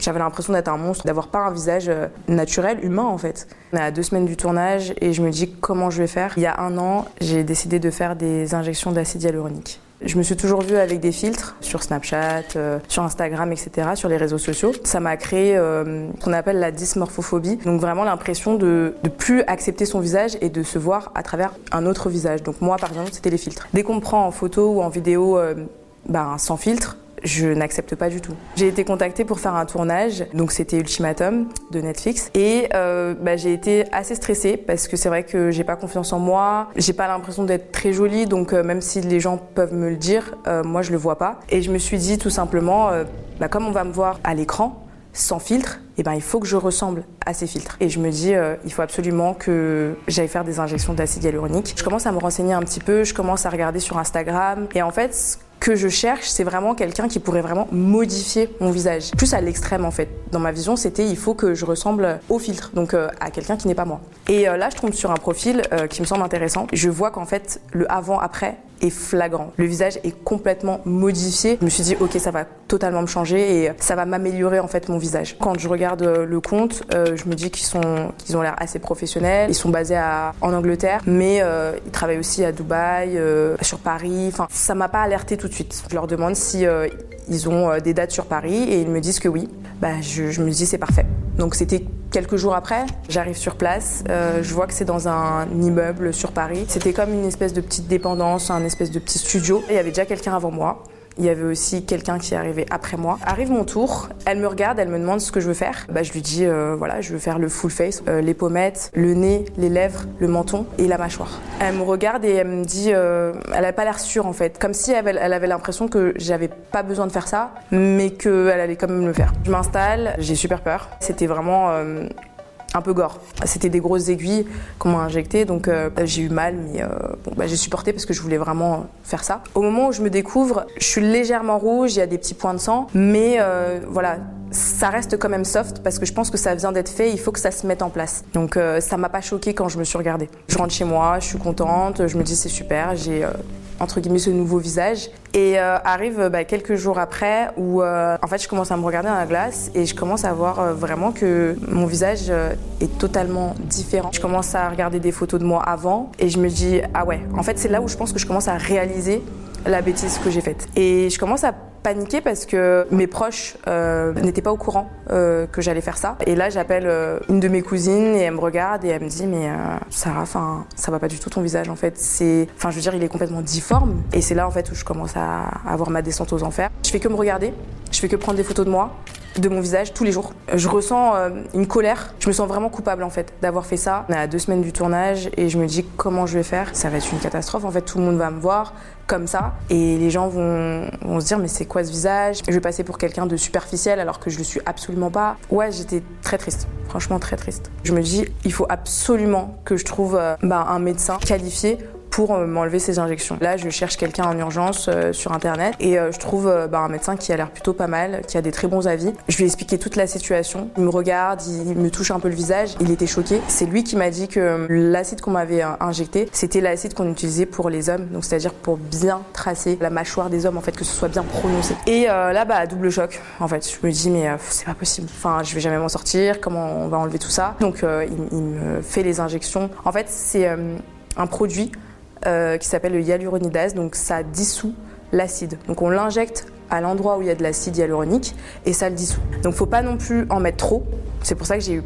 J'avais l'impression d'être un monstre, d'avoir pas un visage euh, naturel, humain en fait. On est à deux semaines du tournage et je me dis comment je vais faire. Il y a un an, j'ai décidé de faire des injections d'acide hyaluronique. Je me suis toujours vue avec des filtres sur Snapchat, euh, sur Instagram, etc., sur les réseaux sociaux. Ça m'a créé euh, ce qu'on appelle la dysmorphophobie. Donc vraiment l'impression de ne plus accepter son visage et de se voir à travers un autre visage. Donc moi, par exemple, c'était les filtres. Dès qu'on me prend en photo ou en vidéo ben, sans filtre, je n'accepte pas du tout. J'ai été contactée pour faire un tournage, donc c'était Ultimatum de Netflix, et euh, bah, j'ai été assez stressée parce que c'est vrai que j'ai pas confiance en moi, j'ai pas l'impression d'être très jolie, donc euh, même si les gens peuvent me le dire, euh, moi je le vois pas. Et je me suis dit tout simplement, bah, comme on va me voir à l'écran, sans filtre, eh ben, il faut que je ressemble à ces filtres. Et je me dis, il faut absolument que j'aille faire des injections d'acide hyaluronique. Je commence à me renseigner un petit peu, je commence à regarder sur Instagram. Et en fait, que je cherche, c'est vraiment quelqu'un qui pourrait vraiment modifier mon visage. Plus à l'extrême, en fait. Dans ma vision, c'était, il faut que je ressemble au filtre, donc euh, à quelqu'un qui n'est pas moi. Et euh, là, je tombe sur un profil euh, qui me semble intéressant. Je vois qu'en fait, le avant-après est flagrant. Le visage est complètement modifié. Je me suis dit, ok, ça va totalement me changer et ça va m'améliorer en fait mon visage. Quand je regarde euh, le compte, euh, je me dis qu'ils sont, qu'ils ont l'air assez professionnels. Ils sont basés en Angleterre, mais euh, ils travaillent aussi à Dubaï, sur Paris. Enfin, ça m'a pas alerté tout de suite. Je leur demande si ils ont des dates sur Paris et ils me disent que oui. Bah, je, me dis c'est parfait. Donc c'était quelques jours après, j'arrive sur place, je vois que c'est dans un immeuble sur Paris. C'était comme une espèce de petite dépendance, un espèce de petit studio. Il y avait déjà quelqu'un avant moi. Il y avait aussi quelqu'un qui est arrivé après moi. Arrive mon tour, elle me regarde, elle me demande ce que je veux faire. Bah, je lui dis, euh, voilà, je veux faire le full face, euh, les pommettes, le nez, les lèvres, le menton et la mâchoire. Elle me regarde et elle me dit, euh, elle a pas l'air sûre en fait, comme si elle avait, l'impression que j'avais pas besoin de faire ça, mais qu'elle allait quand même le faire. Je m'installe, j'ai super peur. C'était vraiment un peu gore. C'était des grosses aiguilles qu'on m'a injectées, donc euh, j'ai eu mal, mais euh, bah, j'ai supporté parce que je voulais vraiment faire ça. Au moment où je me découvre, je suis légèrement rouge, il y a des petits points de sang, mais euh, voilà. Ça reste quand même soft parce que je pense que ça vient d'être fait, il faut que ça se mette en place. Donc ça m'a pas choqué quand je me suis regardée. Je rentre chez moi, je suis contente, je me dis c'est super, j'ai entre guillemets ce nouveau visage. Et euh, arrive bah, quelques jours après où euh, en fait je commence à me regarder dans la glace et je commence à voir euh, vraiment que mon visage est totalement différent. Je commence à regarder des photos de moi avant et je me dis ah ouais, en fait c'est là où je pense que je commence à réaliser la bêtise que j'ai faite. Et je commence à paniquer parce que mes proches euh, n'étaient pas au courant euh, que j'allais faire ça. Et là, j'appelle euh, une de mes cousines et elle me regarde et elle me dit mais Sarah, enfin ça va pas du tout ton visage en fait. C'est, enfin je veux dire, il est complètement difforme. Et c'est là en fait où je commence à avoir ma descente aux enfers. Je fais que me regarder, je fais que prendre des photos de moi de mon visage tous les jours. Je ressens euh, une colère. Je me sens vraiment coupable en fait d'avoir fait ça. On est à deux semaines du tournage et je me dis comment je vais faire? Ça va être une catastrophe. En fait, tout le monde va me voir comme ça et les gens vont, se dire mais c'est quoi ce visage? Je vais passer pour quelqu'un de superficiel alors que je le suis absolument pas. Ouais, j'étais très triste. Franchement très triste. Je me dis il faut absolument que je trouve euh, bah, un médecin qualifié pour euh, m'enlever ces injections. Là, je cherche quelqu'un en urgence euh, sur internet et euh, je trouve euh, bah, un médecin qui a l'air plutôt pas mal, qui a des très bons avis. Je lui ai expliqué toute la situation. Il me regarde, il me touche un peu le visage. Il était choqué. C'est lui qui m'a dit que euh, l'acide qu'on m'avait injecté, c'était l'acide qu'on utilisait pour les hommes, donc c'est-à-dire pour bien tracer la mâchoire des hommes, en fait, que ce soit bien prononcé. Et là, bah, double choc. En fait, je me dis mais c'est pas possible. Enfin, je vais jamais m'en sortir. Comment on va enlever tout ça? Donc, il, il me fait les injections. En fait, c'est un produit euh, qui s'appelle le hyaluronidase, donc ça dissout l'acide. Donc on l'injecte à l'endroit où il y a de l'acide hyaluronique et ça le dissout. Donc faut pas non plus en mettre trop. C'est pour ça que j'ai eu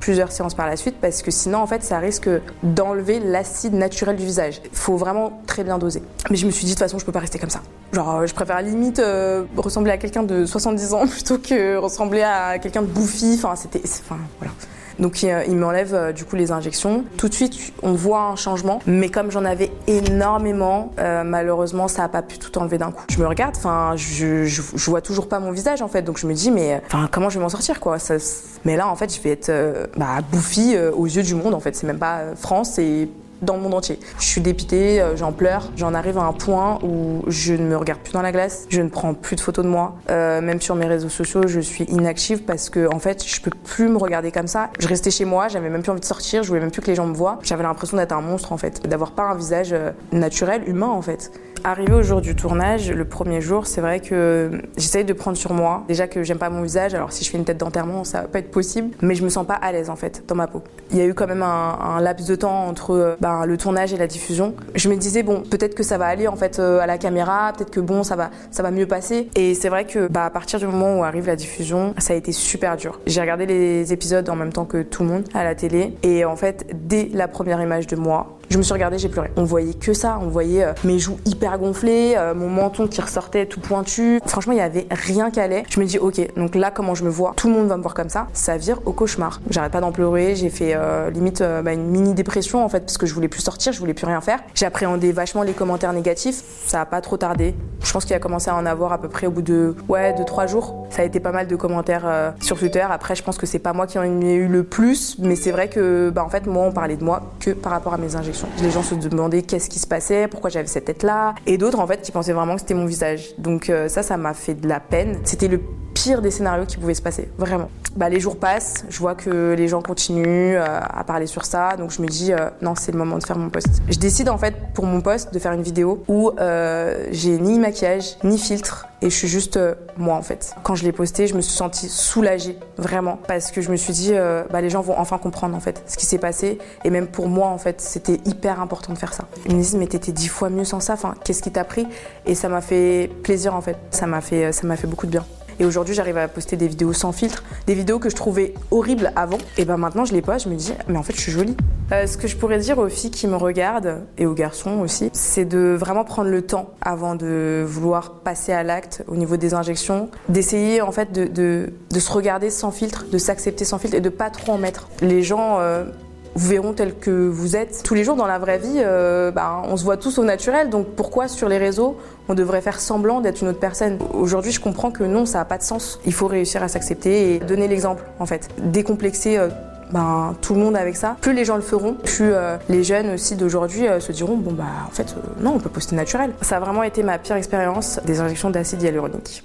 plusieurs séances par la suite parce que sinon en fait ça risque d'enlever l'acide naturel du visage. Faut vraiment très bien doser. Mais je me suis dit de toute façon je peux pas rester comme ça. Genre euh, je préfère limite euh, ressembler à quelqu'un de 70 ans plutôt que ressembler à quelqu'un de bouffi. Enfin c'était, enfin voilà. Donc il, il m'enlève euh, du coup les injections. Tout de suite, on voit un changement, mais comme j'en avais énormément, euh, malheureusement, ça a pas pu tout enlever d'un coup. Je me regarde, enfin, je, je, vois toujours pas mon visage en fait, donc je me dis mais, enfin, comment je vais m'en sortir quoi? Mais là, en fait, je vais être euh, bah, bouffi euh, aux yeux du monde en fait. C'est même pas euh, France, c'est dans le monde entier. Je suis dépitée, euh, j'en pleure, j'en arrive à un point où je ne me regarde plus dans la glace, je ne prends plus de photos de moi, euh, même sur mes réseaux sociaux, je suis inactive parce que en fait, je peux plus me regarder comme ça. Je restais chez moi, j'avais même plus envie de sortir, je voulais même plus que les gens me voient. J'avais l'impression d'être un monstre en fait, d'avoir pas un visage euh, naturel, humain en fait. Arrivé au jour du tournage, le premier jour, c'est vrai que j'essaye de prendre sur moi. Déjà que j'aime pas mon visage, alors si je fais une tête d'enterrement, ça va pas être possible, mais je me sens pas à l'aise en fait dans ma peau. Il y a eu quand même un, laps de temps entre ben, le tournage et la diffusion. Je me disais bon, peut-être que ça va aller en fait euh, à la caméra, peut-être que bon, ça va, ça va mieux passer. Et c'est vrai que bah, à partir du moment où arrive la diffusion, ça a été super dur. J'ai regardé les épisodes en même temps que tout le monde à la télé, et en fait, dès la première image de moi, je me suis regardée, j'ai pleuré. On voyait que ça, on voyait euh, mes joues hyper gonflées, euh, mon menton qui ressortait tout pointu. Franchement, il y avait rien qui allait. Je me dis, ok, donc là, comment je me vois? Tout le monde va me voir comme ça. Ça vire au cauchemar. J'arrête pas d'en pleurer. J'ai fait euh, limite bah, une mini dépression en fait, parce que je voulais plus sortir, je voulais plus rien faire. J'ai appréhendé vachement les commentaires négatifs. Ça a pas trop tardé. Je pense qu'il a commencé à en avoir à peu près au bout de ouais de trois jours. Ça a été pas mal de commentaires sur Twitter. Après, je pense que c'est pas moi qui en ai eu le plus, mais c'est vrai que bah en fait moi on parlait de moi que par rapport à mes injections. Les gens se demandaient qu'est-ce qui se passait, pourquoi j'avais cette tête-là, et d'autres en fait qui pensaient vraiment que c'était mon visage. Donc euh, ça, ça m'a fait de la peine. C'était le pire des scénarios qui pouvaient se passer, vraiment. Bah, les jours passent, je vois que les gens continuent euh, à parler sur ça, donc je me dis euh, non, c'est le moment de faire mon post. Je décide en fait pour mon post de faire une vidéo où j'ai ni maquillage ni filtre et je suis juste moi en fait. Quand je l'ai posté, je me suis sentie soulagée vraiment parce que je me suis dit bah, les gens vont enfin comprendre en fait ce qui s'est passé et même pour moi en fait c'était hyper important de faire ça. Ils me disent mais t'étais dix fois mieux sans ça, enfin qu'est-ce qui t'a pris? Et ça m'a fait plaisir en fait, ça m'a fait, ça m'a fait beaucoup de bien. Et aujourd'hui, j'arrive à poster des vidéos sans filtre, des vidéos que je trouvais horribles avant. Et ben maintenant, je les poste, je me dis, mais en fait, je suis jolie. Euh, ce que je pourrais dire aux filles qui me regardent, et aux garçons aussi, c'est de vraiment prendre le temps avant de vouloir passer à l'acte au niveau des injections, d'essayer en fait de, se regarder sans filtre, de s'accepter sans filtre et de pas trop en mettre. Les gens... Euh, vous verront tel que vous êtes. Tous les jours dans la vraie vie, euh, bah, on se voit tous au naturel, donc pourquoi sur les réseaux on devrait faire semblant d'être une autre personne? Aujourd'hui, je comprends que non, ça n'a pas de sens. Il faut réussir à s'accepter et donner l'exemple, en fait. Décomplexer. Euh, ben, tout le monde avec ça. Plus les gens le feront, plus euh, les jeunes aussi d'aujourd'hui se diront bon bah en fait non on peut poster naturel. Ça a vraiment été ma pire expérience des injections d'acide hyaluronique.